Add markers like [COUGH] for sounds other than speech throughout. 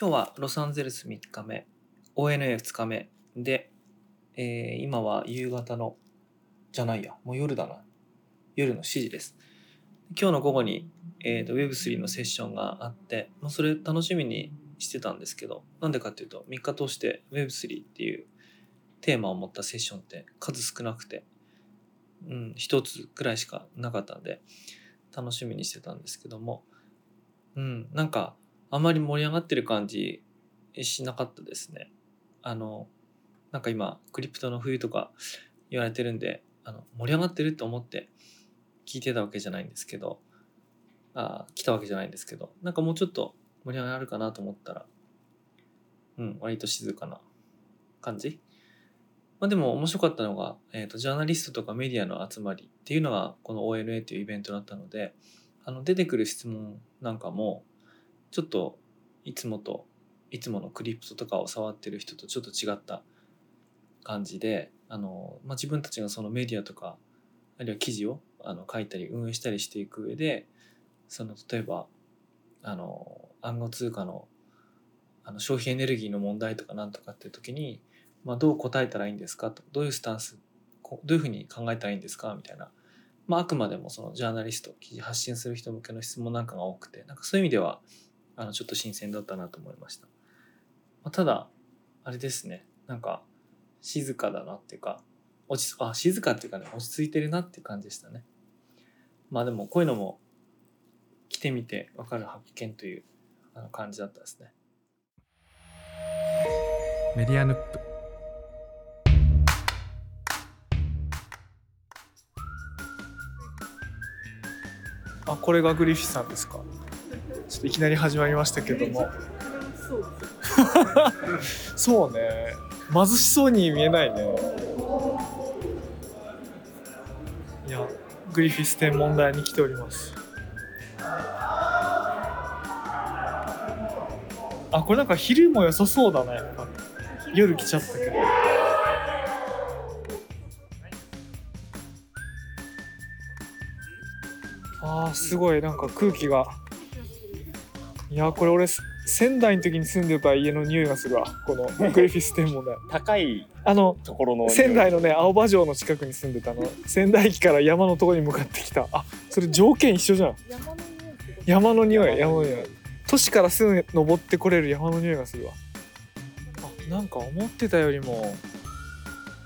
今日はロサンゼルス3日目 ONA2 日目。で、えー今は夕方のじゃないやもう夜だな。夜の7時です。今日の午後に、えー、と Web3 のセッションがあって、まあ、それ楽しみにしてたんですけどなんでかっていうと3日通して Web3 っていうテーマを持ったセッションって数少なくて、うん、一つくらいしかなかったんで楽しみにしてたんですけども、うん、なんかあまり盛り上がってる感じしなかったですね。あのなんか今クリプトの冬とか言われてるんであの盛り上がってると思って聞いてたわけじゃないんですけどあ来たわけじゃないんですけどなんかもうちょっと盛り上がるかなと思ったらうん割と静かな感じまあでも面白かったのが、えー、とジャーナリストとかメディアの集まりっていうのがこの ONA というイベントだったのであの出てくる質問なんかもちょっといつもといつものクリプトとかを触ってる人とちょっと違った感じであの、まあ、自分たちがそのメディアとかあるいは記事をあの書いたり運営したりしていく上でその例えばあの暗号通貨のあの消費エネルギーの問題とかなんとかっていう時に、まあ、どう答えたらいいんですか？とどういうスタンスどういうふうに考えたらいいんですか？みたいな、まあ、あくまでもそのジャーナリスト記事発信する人向けの質問なんかが多くてなんかそういう意味ではあのちょっと新鮮だったなと思いました。まあ、ただあれですねなんか静かだなっていうか落ちあ静かっていうかね落ち着いてるなっていう感じでしたね。まあでもこういうのも来てみて分かる発見というあの感じだったですね。メディアヌップあこれがグリフィスさんですか？ちょっといきなり始まりましたけども。[LAUGHS] そうね。貧しそうに見えないね。いやグリフィス天文台に来ております。あこれなんか昼も良さそうだなやっぱ夜来ちゃったけど。あーすごい。なんか空気が。いやこれ俺仙台の時に住んでた家の匂いがするわ。このグリフィス天文台高いあのところの仙台のね青葉城の近くに住んでたの。仙台駅から山のところに向かってきた。あそれ条件一緒じゃん。山の匂い。山の匂い。都市からすぐ登ってこれる山の匂いがするわ。あなんか思ってたよりも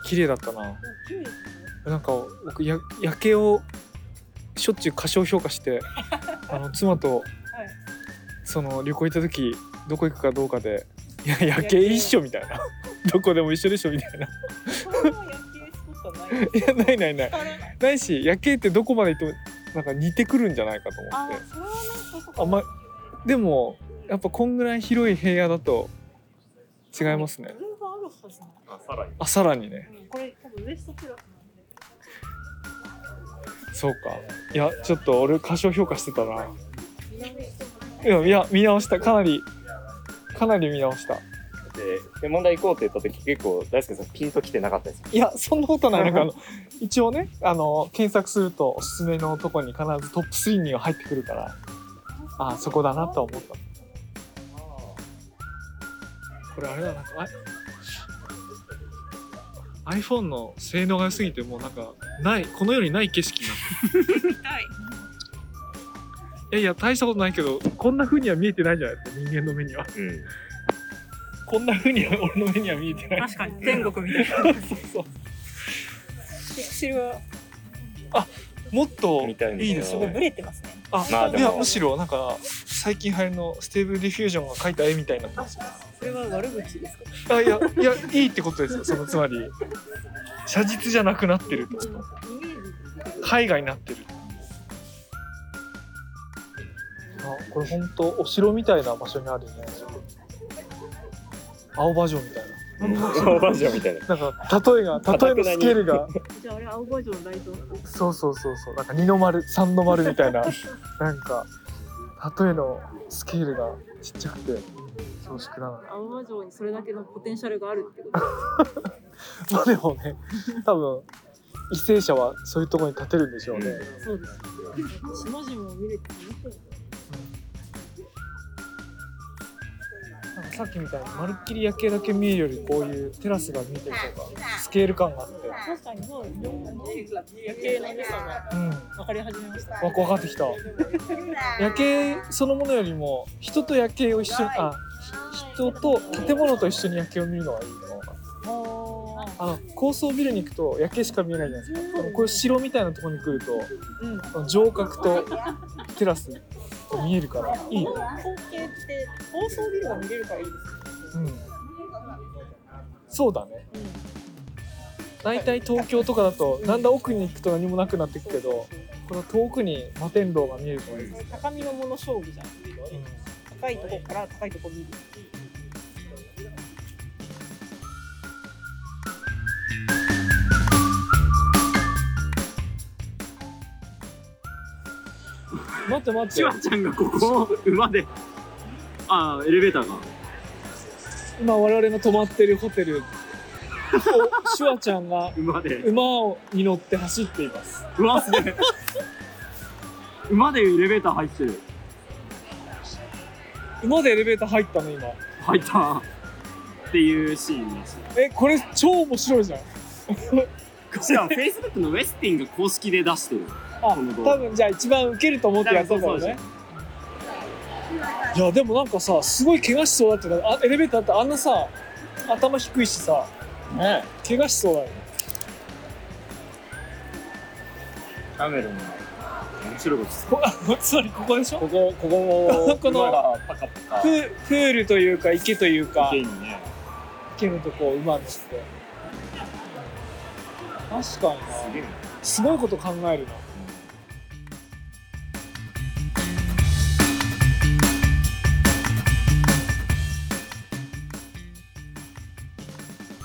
綺麗だったな。なんか僕や夜景をしょっちゅう過小評価してあの妻とその旅行行った時どこ行くかどうかで「いや夜景一緒」みたいな「[LAUGHS] どこでも一緒でしょ」みたいな。い。[LAUGHS] やないないない。ないし夜景ってどこまで行ってもなんか似てくるんじゃないかと思って。あまでもやっぱこんぐらい広い平野だと違いますね。あるはずなのあさらに。あさらにね。うんこれ多分ウエストプラスなんでそうか。いやちょっと俺過小評価してたな。南してもいやいや見直した。かなりかなり見直した。でで問題行こうって言った時結構大輔さんピンときてなかったですいやそんなことない。なんかあの [LAUGHS] 一応ねあの検索するとおすすめのとこに必ずトップ3には入ってくるからあそこだなとは思った。これあれだな。んかあ iPhone の性能が良すぎてもうなんかないこの世にない景色になってい [LAUGHS] やいや大したことないけどこんな風には見えてないじゃない？ですか人間の目には。うん。こんな風には俺の目には見えてない。確かに天国みたいな。そうそう。ピクセルは。もっとみたいないいですよね。すごいブレてますね。あ、まあでも。いやむしろなんか最近流行りの Stable Diffusion が描いた絵みたいになってますよ。それは悪口ですか？あいやいやいいってことですよ。そのつまり写実じゃなくなってると。イメージ絵画になってるあこれ本当お城みたいな場所にあるね。青葉城みたいオーバージョンみたいな。ななんか例えが例えのスケールが。じゃああれ青葉城のライトそうそうそうそう。なんか二の丸三の丸みたいな。なんか例えのスケールがちっちゃくて恐縮なのに青葉城にそれだけのポテンシャルがあるってこと？[LAUGHS] まあでもね多分為政者はそういうところに立てるんでしょうね、そうです島々を見れてなんかさっきみたいにまるっきり夜景だけ見えるよりこういうテラスが見えてる方がスケール感があって。確かにそうですね。夜景の良さがうん分かり始めました。わ分かってきた。夜景そのものよりも人と夜景を一緒にあ人と建物と一緒に夜景を見るのがいいのかな。ああの高層ビルに行くと夜景しか見えないじゃないですか。でもこういう城みたいなところに来るとうん。城郭とテラス。と見えるからいいね光景って高層ビルが見れるからいいですね。うんそうだねうん。大体東京とかだとだんだん奥に行くと何もなくなってくけどこの遠くに摩天楼が見えるといいですね、高みのもの勝負じゃん。うん高いとこから高いとこ見る。待って待って。シュワちゃんがここを馬で。ああエレベーターが。今我々の泊まってるホテル。おシュワちゃんが馬で。馬をに乗って走っています。うわすげえ。馬でエレベーター入ってる。馬でエレベーター入ったの今。入った。っていうシーンです。えこれ超面白いじゃん。しかも Facebook のウェスティンが公式で出してる多分じゃあ一番ウケると思ってやったんだろうねいやでもなんかさすごい怪我しそうだってなあエレベーターってあんなさ頭低いしさね怪我しそうだよね。キャメルの面白いこと。つまりここでしょ？ここここも [LAUGHS] このププールというか池というか池にね。池のとこを馬にして。確かにすごいこと考えるな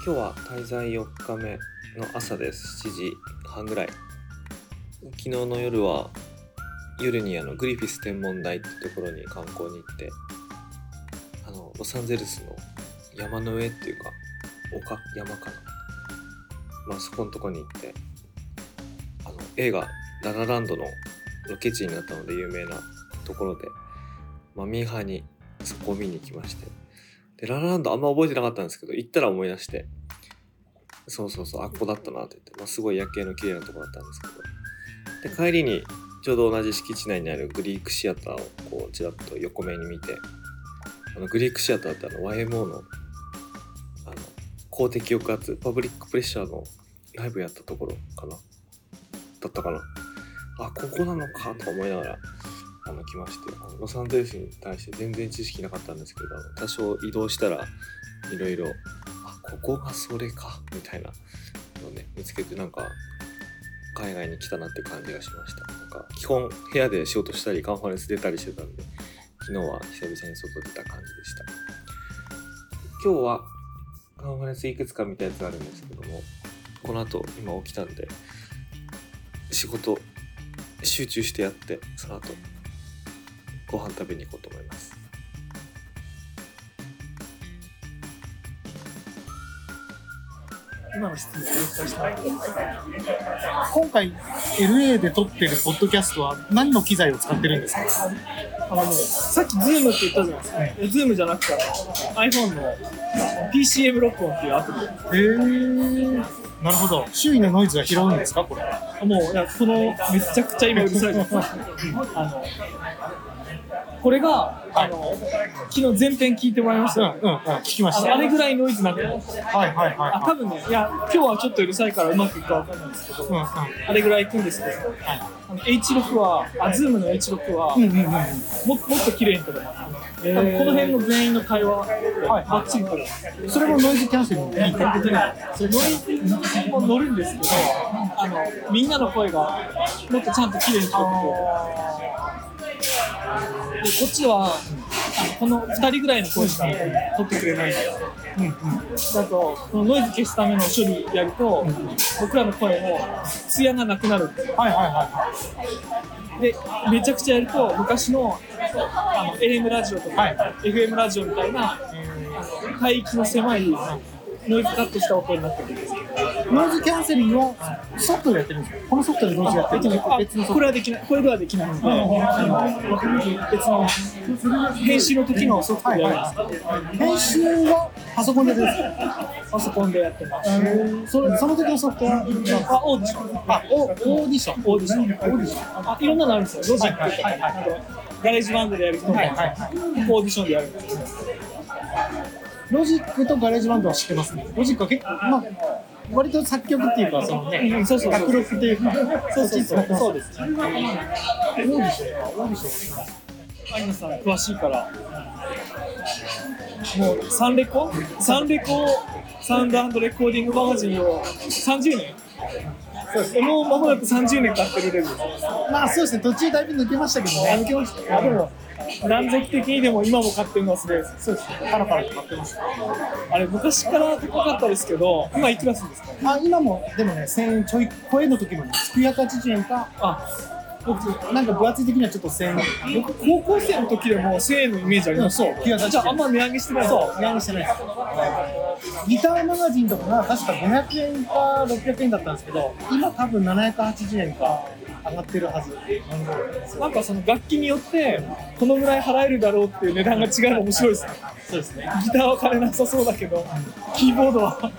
今日は滞在4日目の朝です。7時半ぐらい。昨日の夜は夜にあのグリフィス天文台ってところに観光に行ってあのロサンゼルスの山の上っていうか丘山かな。まあそこのとこに行ってあの映画「ララランド」のロケ地になったので有名なところで、まあ、ミーハーにそこを見に行きまして。で、ララランドあんま覚えてなかったんですけど、行ったら思い出して、そうそうそう、あっこだったなって言って、まあ、すごい夜景の綺麗なとこだったんですけど、で、帰りにちょうど同じ敷地内にあるグリークシアターをこう、ちらっと横目に見て、あの、グリークシアターってあの、YMO の、あの、公的抑圧、パブリックプレッシャーのライブやったところかな？だったかな？あ、ここなのかと思いながら、あの来ましてあのロサンゼルスに対して全然知識なかったんですけど多少移動したらいろいろここがそれかみたいなのをね見つけてなんか海外に来たなって感じがしました。なんか基本部屋で仕事したりカンファレンス出たりしてたんで昨日は久々に外出た感じでした。今日はカンファレンスいくつか見たやつあるんですけどもこの後今起きたんで仕事集中してやってその後ご飯食べに行こうと思います。今の質問をお伝えしたい今回 LA で撮ってるポッドキャストは何の機材を使ってるんですか？あのねさっき Zoom って言ったじゃないですか、え Zoom じゃなくて iPhone の PCM 録音っていうアプリ。へえなるほど。周囲のノイズは拾うんですかこれ？あもういやこのめちゃくちゃ今うるさいです。[LAUGHS] あのこれがあの昨日前編聞いてもらいましたうんうんうん。聞きました。あれぐらいノイズなくなはいはいはいあ多分ねいや今日はちょっとうるさいからうまくいくかわかんないですけど、うんうん。あれぐらいいくんですけど、あの H6 はあ Zoom の H6 は、うんうんうん。ももっと綺麗に撮れます、多分この辺の全員の会話、はい、バッチリ撮れます。それもノイズキャンセリングいい。とそれノイズも乗るんですけどあのみんなの声がもっとちゃんと綺麗に聞こえてでこっちはあのこの2人ぐらいの声しか取ってくれないんですようんうん。だとこのノイズ消すための処理やると僕らの声も艶がなくなるはいはいはでめちゃくちゃやると昔のあの AM ラジオとか、はい。FM ラジオみたいなあの帯域の狭いノイズカットした音になってくるんですノイズキャンセリングはソフトでやってるんですかこのソフトでノイズやってるんですか別のこれはできないこれではできない別の編集の時のソフトでやるんですけど、編集はパソコンでやってるんですかパソコンでやってます。それその時のソフトはあ、 Audition。あオ Audition Audition。Audition。あ、いろんなのあるんですよ。ロジックとか、 GarageBand でやる人も、オーディションでやるんですよ。ロジックとガレージバンドは知ってますねロジックは結構まあ割と作曲っていうかそのねうんそう。そうそう宅録っていうかそうそうそう。そそううですね。オーディション。かオーディション。アイナさん詳しいから。もうサンレコ？サンレコ？サウンドレコーディングマガジンを30年？そうです。もう間もなく30年経ってるレベルです。まあそうですね。途中だいぶ抜けましたけどね。あ抜けました。あでも断続的にでも今も買ってるのはすごいですそうですね。パラパラと買ってます。あれ昔から高かったですけど今いくらするんですか？あ今もでもね1000円ちょい超えの時もね980円かあ僕なんか分厚い的にはちょっと1000円僕高校生の時でも1000円のイメージあります。そう980円じゃああんま値上げしてない。そう値上げしてないギターマガジンとかが確か500円か600円だったんですけど今多分780円か上がってるはず。なんかその楽器によってこのぐらい払えるだろうっていう値段が違うの面白いですね。そうですね。ギターは金なさそうだけどキーボードは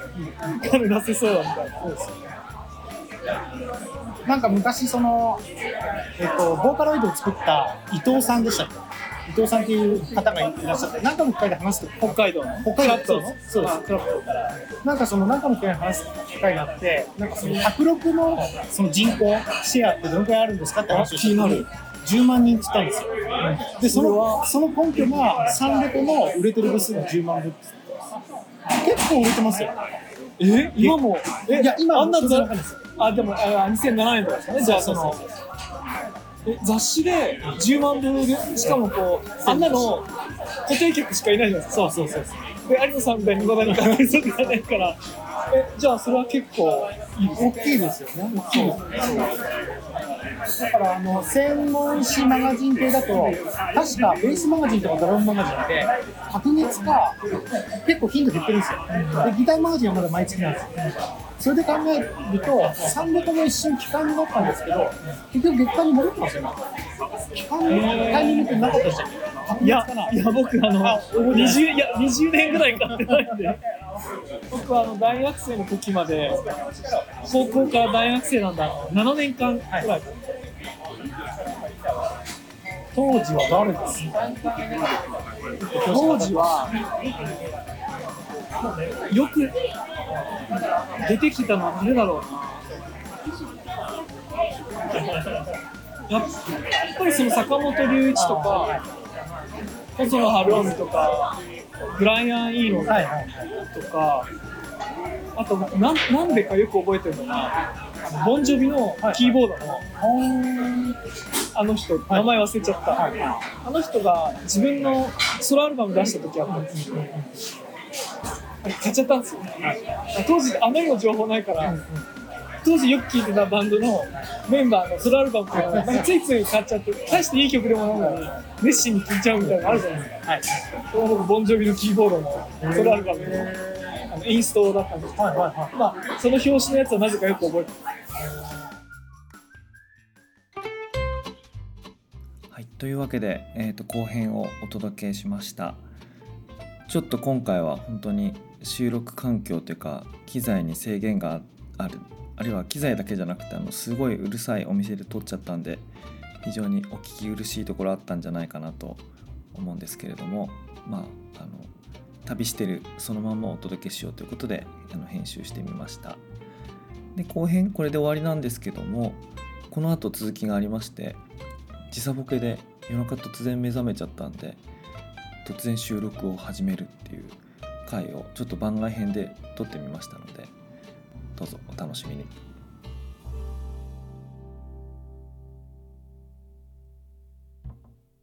金出せそうだみたいなそうですなんか昔その、えっと、ボーカロイドを作った伊藤さんでしたっけ？伊藤さんっていう方がいらっしゃって何かの機会で話すと北海道の。北海道の？そうです。クラットなんかその何かの機会で話す機会があってなんかその卓録のその人口シェアってどのくらいあるんですかって話をした時に10万人って言ったんですよ。でそのその根拠がサンレコの売れてる部数が10万部って結構売れてますよ。え？今も？えいや今あんなあでもあ2007年とかですかね。じゃあそのえ雑誌で10万部でしかもこうあんなの固定客しかいないじゃないですか。そうそうそうで有野さんみたいに無駄に買ってる人じゃないからえじゃあそれは結構大きいですよね。大きいですね。だからあの専門誌マガジン系だと確かベースマガジンとかドラムマガジンって白月か結構頻度減ってるんですよ。でギターマガジンはまだ毎月なんですよ。それで考えると3レコも一瞬期間になったんですけど結局月間に戻ってますよね。期間のタイミングってなかったでしたっけ？白いや。いや僕あの20いや20年ぐらい買ってないんで僕はあの大学生の時まで高校から大学生なんだ。7年間ぐらい、当時は誰です？当時はよく出てきたのは誰だろうな。やっぱりその坂本龍一とか細野晴臣とかブライアン・イーノンはいはい。とかあとなんなんでかよく覚えてるのがあのボンジョビのキーボードのあの人名前忘れちゃった、あの人が自分のソロアルバム出した時あったんですよ。買っちゃったんですよ、当時あまりの情報ないから、当時よく聴いてたバンドのメンバーのソロアルバムとかついつい買っちゃって大していい曲でもないのに熱心に聴いちゃうみたいなのあるじゃないですか、はい、それは僕ボンジョビのキーボードのソロアルバム。のあのインストだったんですけど、はい。はい。はい。まあ、その表紙のやつはなぜかよく覚えてますはい、とい。うわけで、えー、と後編をお届けしましたちょっと今回は本当に収録環境とい。うか機材に制限があるあるいは機材だけじゃなくてあのすごいうるさいお店で撮っちゃったんで非常にお聞き苦しいところあったんじゃないかなと思うんですけれどもまああの旅してるそのままお届けしようということであの編集してみました。で後編これで終わりなんですけどもこの後続きがありまして時差ボケで夜中突然目覚めちゃったんで突然収録を始めるっていう回をちょっと番外編で撮ってみましたのでどうぞお楽しみに。